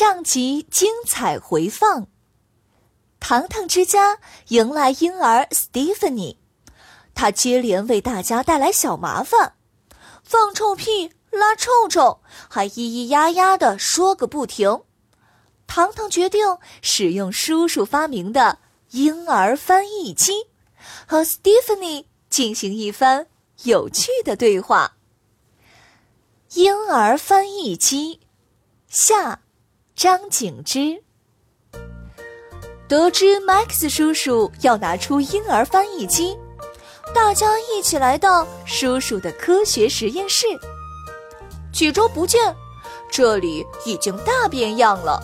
上集精彩回放。糖糖之家迎来婴儿 Stephanie，他接连为大家带来小麻烦，放臭屁、拉臭臭，还咿咿呀呀的说个不停。糖糖决定使用叔叔发明的婴儿翻译机，和 Stephanie 进行一番有趣的对话。婴儿翻译机下，张景之。得知 Max 叔叔要拿出婴儿翻译机，大家一起来到叔叔的科学实验室。几周不见，这里已经大变样了。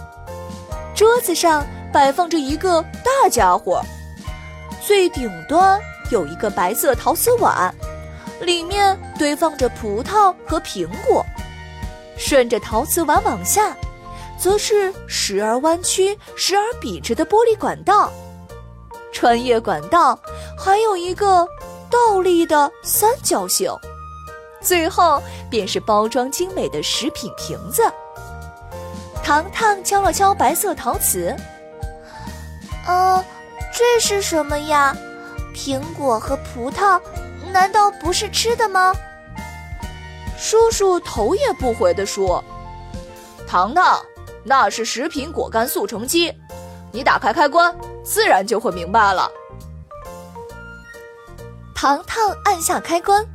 桌子上摆放着一个大家伙，最顶端有一个白色陶瓷碗，里面堆放着葡萄和苹果。顺着陶瓷碗往下。则是时而弯曲、时而笔直的玻璃管道，穿越管道还有一个倒立的三角形，最后便是包装精美的食品瓶子。糖糖敲了敲白色陶瓷，呃，这是什么呀？苹果和葡萄，难道不是吃的吗？叔叔头也不回地说：“糖糖。”那是食品果干速成机，你打开开关，自然就会明白了。糖糖按下开关，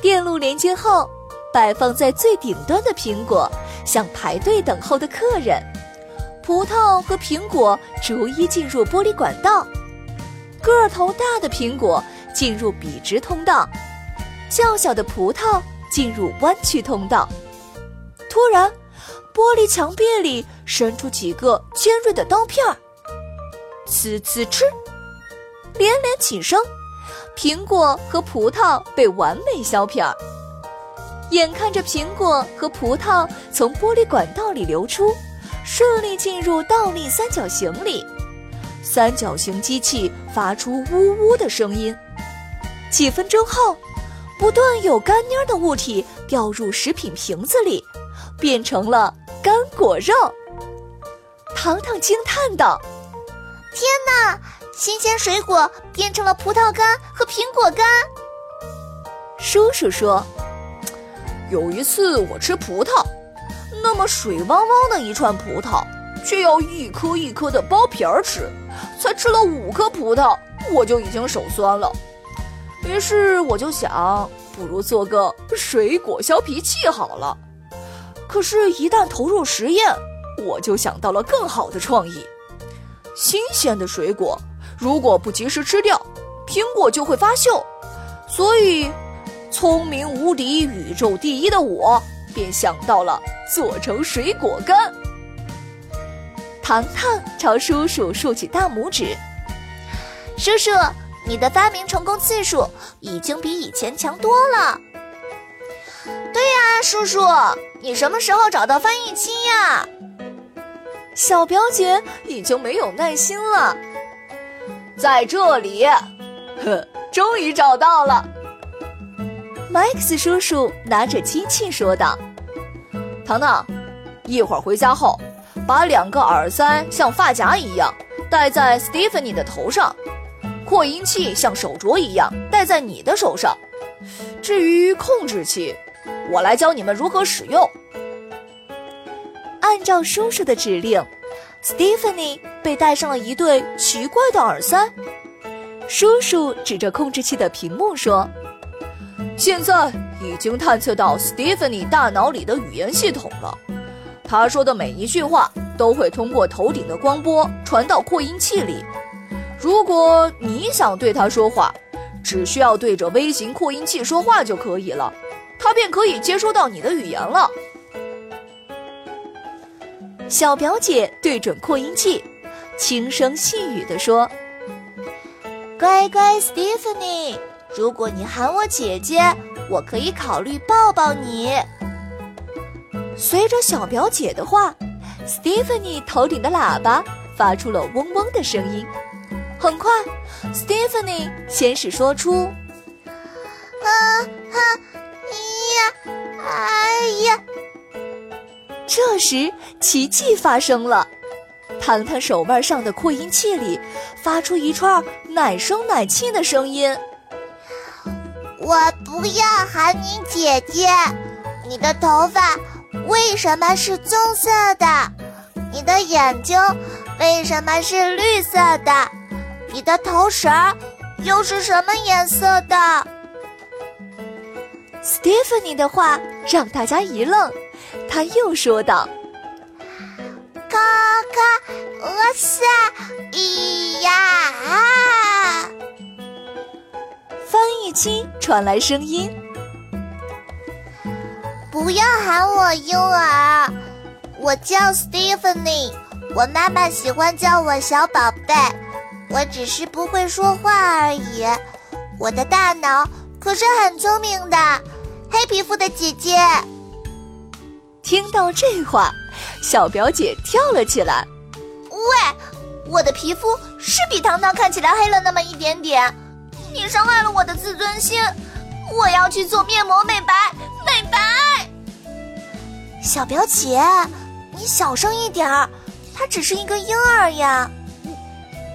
电路连接后，摆放在最顶端的苹果像排队等候的客人，葡萄和苹果逐一进入玻璃管道，个头大的苹果进入笔直通道，较小的葡萄进入弯曲通道。突然。玻璃墙壁里伸出几个尖锐的刀片儿，呲呲吃，连连起声，苹果和葡萄被完美削片儿。眼看着苹果和葡萄从玻璃管道里流出，顺利进入倒立三角形里，三角形机器发出呜呜的声音。几分钟后，不断有干蔫的物体掉入食品瓶子里，变成了。干果肉，糖糖惊叹道：“天哪！新鲜水果变成了葡萄干和苹果干。”叔叔说：“有一次我吃葡萄，那么水汪汪的一串葡萄，却要一颗一颗的剥皮儿吃，才吃了五颗葡萄，我就已经手酸了。于是我就想，不如做个水果削皮器好了。”可是，一旦投入实验，我就想到了更好的创意：新鲜的水果如果不及时吃掉，苹果就会发锈。所以，聪明无敌、宇宙第一的我，便想到了做成水果干。糖糖朝叔叔竖起大拇指：“叔叔，你的发明成功次数已经比以前强多了。”对呀，叔叔。你什么时候找到翻译机呀？小表姐已经没有耐心了。在这里，呵，终于找到了。Max 叔叔拿着机器说道：“糖糖，一会儿回家后，把两个耳塞像发夹一样戴在 Stephanie 的头上，扩音器像手镯一样戴在你的手上。至于控制器。”我来教你们如何使用。按照叔叔的指令，Stephanie 被戴上了一对奇怪的耳塞。叔叔指着控制器的屏幕说：“现在已经探测到 Stephanie 大脑里的语言系统了。他说的每一句话都会通过头顶的光波传到扩音器里。如果你想对他说话，只需要对着微型扩音器说话就可以了，他便可以接收到你的语言了。小表姐对准扩音器，轻声细语地说：“乖乖，Stephanie，如果你喊我姐姐，我可以考虑抱抱你。”随着小表姐的话，Stephanie 头顶的喇叭发出了嗡嗡的声音。很快，Stephanie 先是说出：“啊哈呀，哎呀。”这时，奇迹发生了，糖糖手腕上的扩音器里发出一串奶声奶气的声音。我不要喊你姐姐，你的头发为什么是棕色的？你的眼睛为什么是绿色的？你的头绳又是什么颜色的？Stephanie 的话让大家一愣。他又说道：“咔咔，哇塞，咿呀啊！”翻译机传来声音：“不要喊我婴儿，我叫 Stephanie，我妈妈喜欢叫我小宝贝。我只是不会说话而已，我的大脑可是很聪明的。黑皮肤的姐姐。”听到这话，小表姐跳了起来。喂，我的皮肤是比糖糖看起来黑了那么一点点，你伤害了我的自尊心，我要去做面膜美白美白。小表姐，你小声一点儿，她只是一个婴儿呀。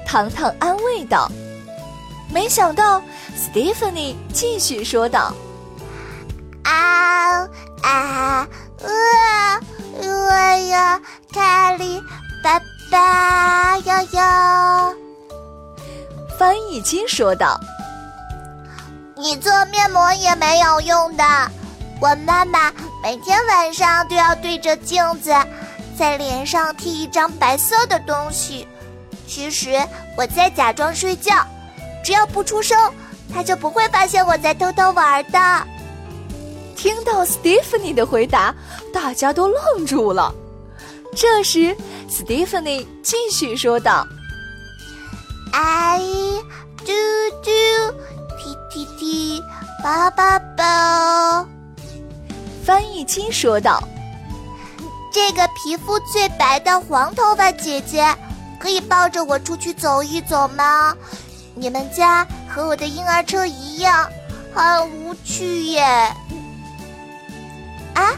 糖糖安慰道。没想到，Stephanie 继续说道：“啊啊！”呃，我要卡里爸爸呀呀！翻译机说道：“你做面膜也没有用的。我妈妈每天晚上都要对着镜子，在脸上贴一张白色的东西。其实我在假装睡觉，只要不出声，她就不会发现我在偷偷玩的。”听到 Stephanie 的回答，大家都愣住了。这时，Stephanie 继续说道：“I 嘟嘟踢踢踢，抱抱抱。”翻译机说道：“这个皮肤最白的黄头发姐姐，可以抱着我出去走一走吗？你们家和我的婴儿车一样，很无趣耶。”啊，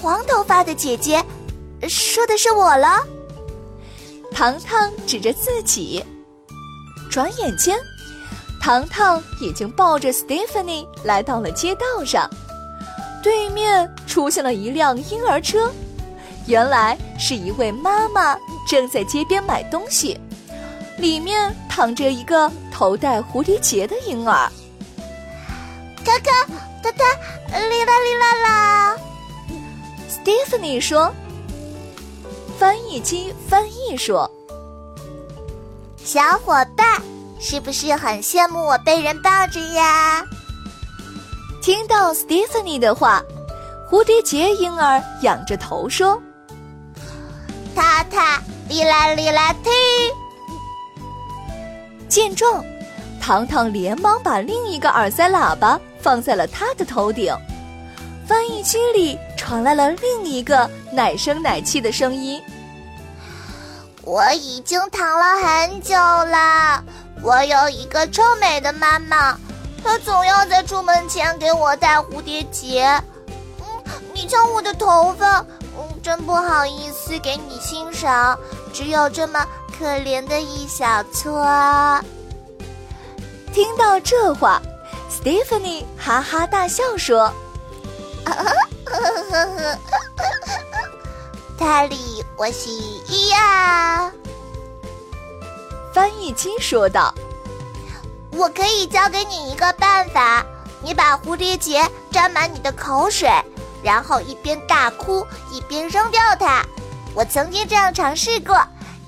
黄头发的姐姐，说的是我了。糖糖指着自己，转眼间，糖糖已经抱着 Stephanie 来到了街道上，对面出现了一辆婴儿车，原来是一位妈妈正在街边买东西，里面躺着一个头戴蝴蝶结的婴儿。哥哥，他他，哩啦哩啦啦。Stephanie 说：“翻译机翻译说，小伙伴是不是很羡慕我被人抱着呀？”听到 Stephanie 的话，蝴蝶结婴儿仰着头说：“塔塔，哩啦哩啦踢。”见状，糖糖连忙把另一个耳塞喇叭放在了他的头顶。翻译机里传来了另一个奶声奶气的声音：“我已经躺了很久了。我有一个臭美的妈妈，她总要在出门前给我戴蝴蝶结。嗯，你瞧我的头发，嗯，真不好意思给你欣赏，只有这么可怜的一小撮。”听到这话，Stephanie 哈哈大笑说。呵呵呵呵呵，塔里，我是伊呀。翻译机说道：“我可以教给你一个办法，你把蝴蝶结沾满你的口水，然后一边大哭一边扔掉它。我曾经这样尝试过，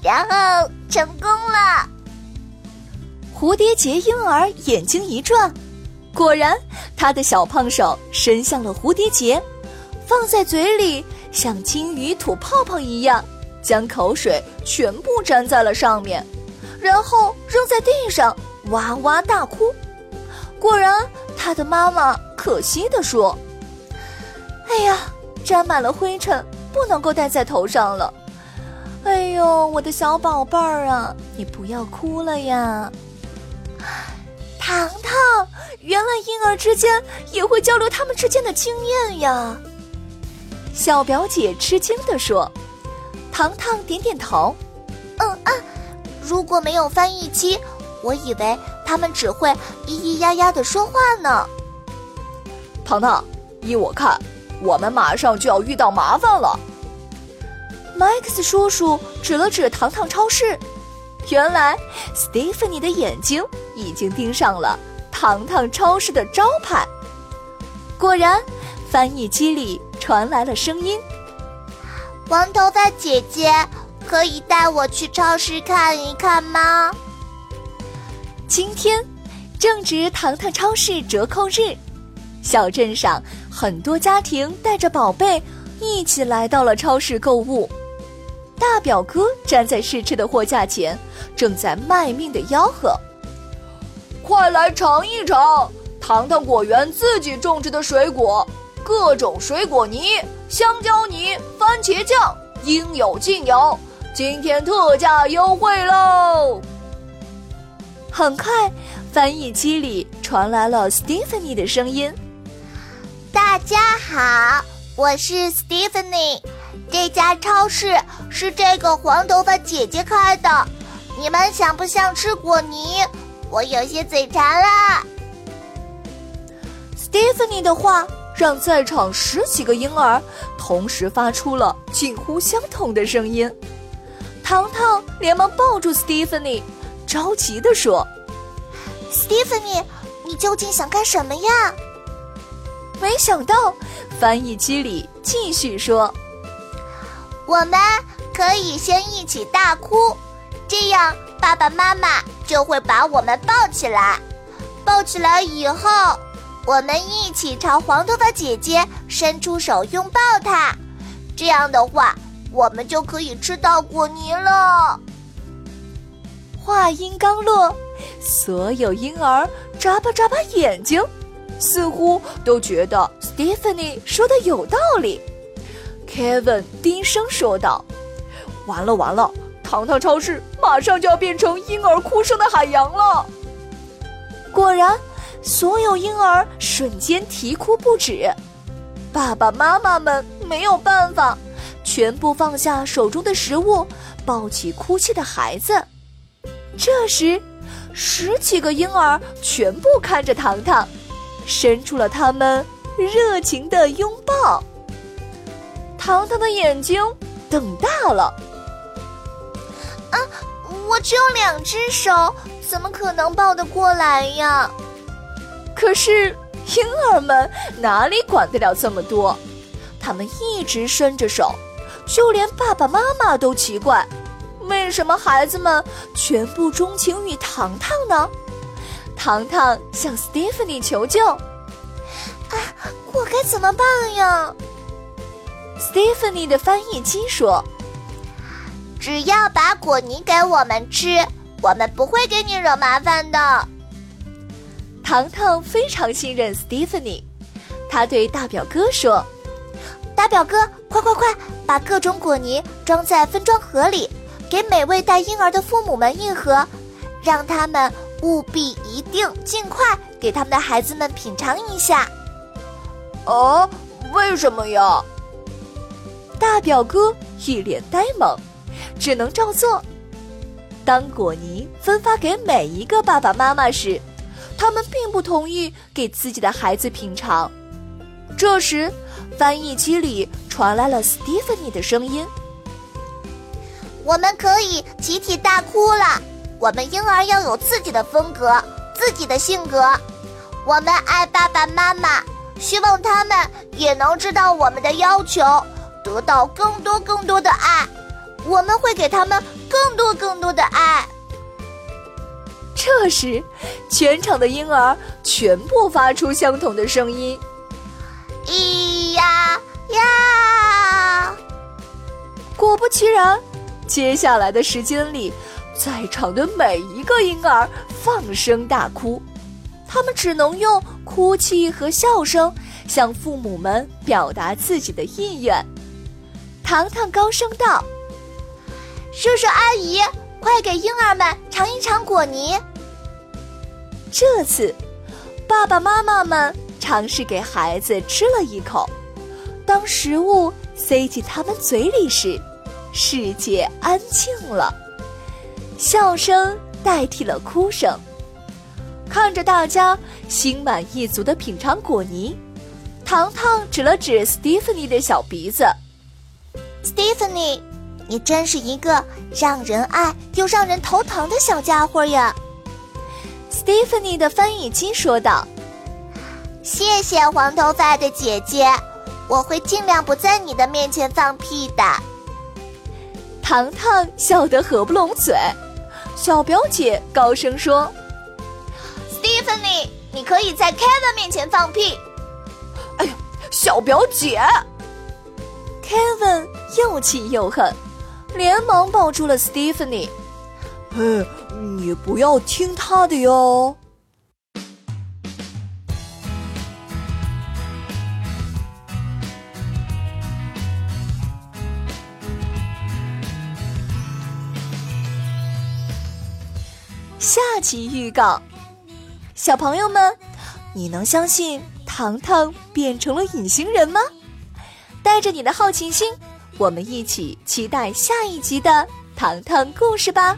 然后成功了。蝴蝶结婴儿眼睛一转，果然，他的小胖手伸向了蝴蝶结，放在嘴里，像金鱼吐泡泡一样，将口水全部粘在了上面，然后扔在地上，哇哇大哭。果然，他的妈妈可惜地说：“哎呀，沾满了灰尘，不能够戴在头上了。哎呦，我的小宝贝儿啊，你不要哭了呀。”糖糖，原来婴儿之间也会交流他们之间的经验呀。小表姐吃惊地说：“糖糖点点头，嗯啊，如果没有翻译机，我以为他们只会咿咿呀呀的说话呢。”糖糖，依我看，我们马上就要遇到麻烦了。麦克斯叔叔指了指糖糖超市。原来，Stephanie 的眼睛已经盯上了糖糖超市的招牌。果然，翻译机里传来了声音：“黄头发姐姐，可以带我去超市看一看吗？”今天正值糖糖超市折扣日，小镇上很多家庭带着宝贝一起来到了超市购物。大表哥站在试吃的货架前，正在卖命的吆喝：“快来尝一尝糖糖果园自己种植的水果，各种水果泥、香蕉泥、番茄酱，应有尽有。今天特价优惠喽！”很快，翻译机里传来了 Stephanie 的声音：“大家好，我是 Stephanie。”这家超市是这个黄头发姐姐开的，你们想不想吃果泥？我有些嘴馋啦。Stephanie 的话让在场十几个婴儿同时发出了近乎相同的声音。糖糖连忙抱住 Stephanie，着急地说：“Stephanie，你究竟想干什么呀？”没想到，翻译机里继续说。我们可以先一起大哭，这样爸爸妈妈就会把我们抱起来。抱起来以后，我们一起朝黄头发姐姐伸出手拥抱她。这样的话，我们就可以吃到果泥了。话音刚落，所有婴儿眨巴眨巴眼睛，似乎都觉得 Stephanie 说的有道理。Kevin 低声说道：“完了完了，糖糖超市马上就要变成婴儿哭声的海洋了。”果然，所有婴儿瞬间啼哭不止。爸爸妈妈们没有办法，全部放下手中的食物，抱起哭泣的孩子。这时，十几个婴儿全部看着糖糖，伸出了他们热情的拥抱。糖糖的眼睛瞪大了。啊，我只有两只手，怎么可能抱得过来呀？可是婴儿们哪里管得了这么多？他们一直伸着手，就连爸爸妈妈都奇怪，为什么孩子们全部钟情于糖糖呢？糖糖向 Stephanie 求救：“啊，我该怎么办呀？” Stephanie 的翻译机说：“只要把果泥给我们吃，我们不会给你惹麻烦的。”糖糖非常信任 Stephanie，他对大表哥说：“大表哥，快快快，把各种果泥装在分装盒里，给每位带婴儿的父母们一盒，让他们务必一定尽快给他们的孩子们品尝一下。”哦，为什么呀？大表哥一脸呆萌，只能照做。当果泥分发给每一个爸爸妈妈时，他们并不同意给自己的孩子品尝。这时，翻译机里传来了 Stephanie 的声音：“我们可以集体大哭了。我们婴儿要有自己的风格，自己的性格。我们爱爸爸妈妈，希望他们也能知道我们的要求，得到更多更多的爱。我们会给他们更多更多的爱。这时，全场的婴儿全部发出相同的声音：“咿呀呀！”果不其然，接下来的时间里，在场的每一个婴儿放声大哭，他们只能用哭泣和笑声向父母们表达自己的意愿。糖糖高声道：“叔叔阿姨，快给婴儿们尝一尝果泥。”这次，爸爸妈妈们尝试给孩子吃了一口。当食物塞进他们嘴里时，世界安静了，笑声代替了哭声。看着大家心满意足的品尝果泥，糖糖指了指 Stephanie 的小鼻子：“Stephanie，你真是一个让人爱又让人头疼的小家伙呀。” Stephanie 的翻译机说道：“谢谢黄头发的姐姐，我会尽量不在你的面前放屁的。”糖糖笑得合不拢嘴，小表姐高声说：“Stephanie，你可以在 Kevin 面前放屁。”哎呀，小表姐！Kevin 又气又恨，连忙抱住了 Stephanie。嗯，你不要听他的哟。下集预告：小朋友们，你能相信糖糖变成了隐形人吗？带着你的好奇心，我们一起期待下一集的糖糖故事吧。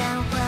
想。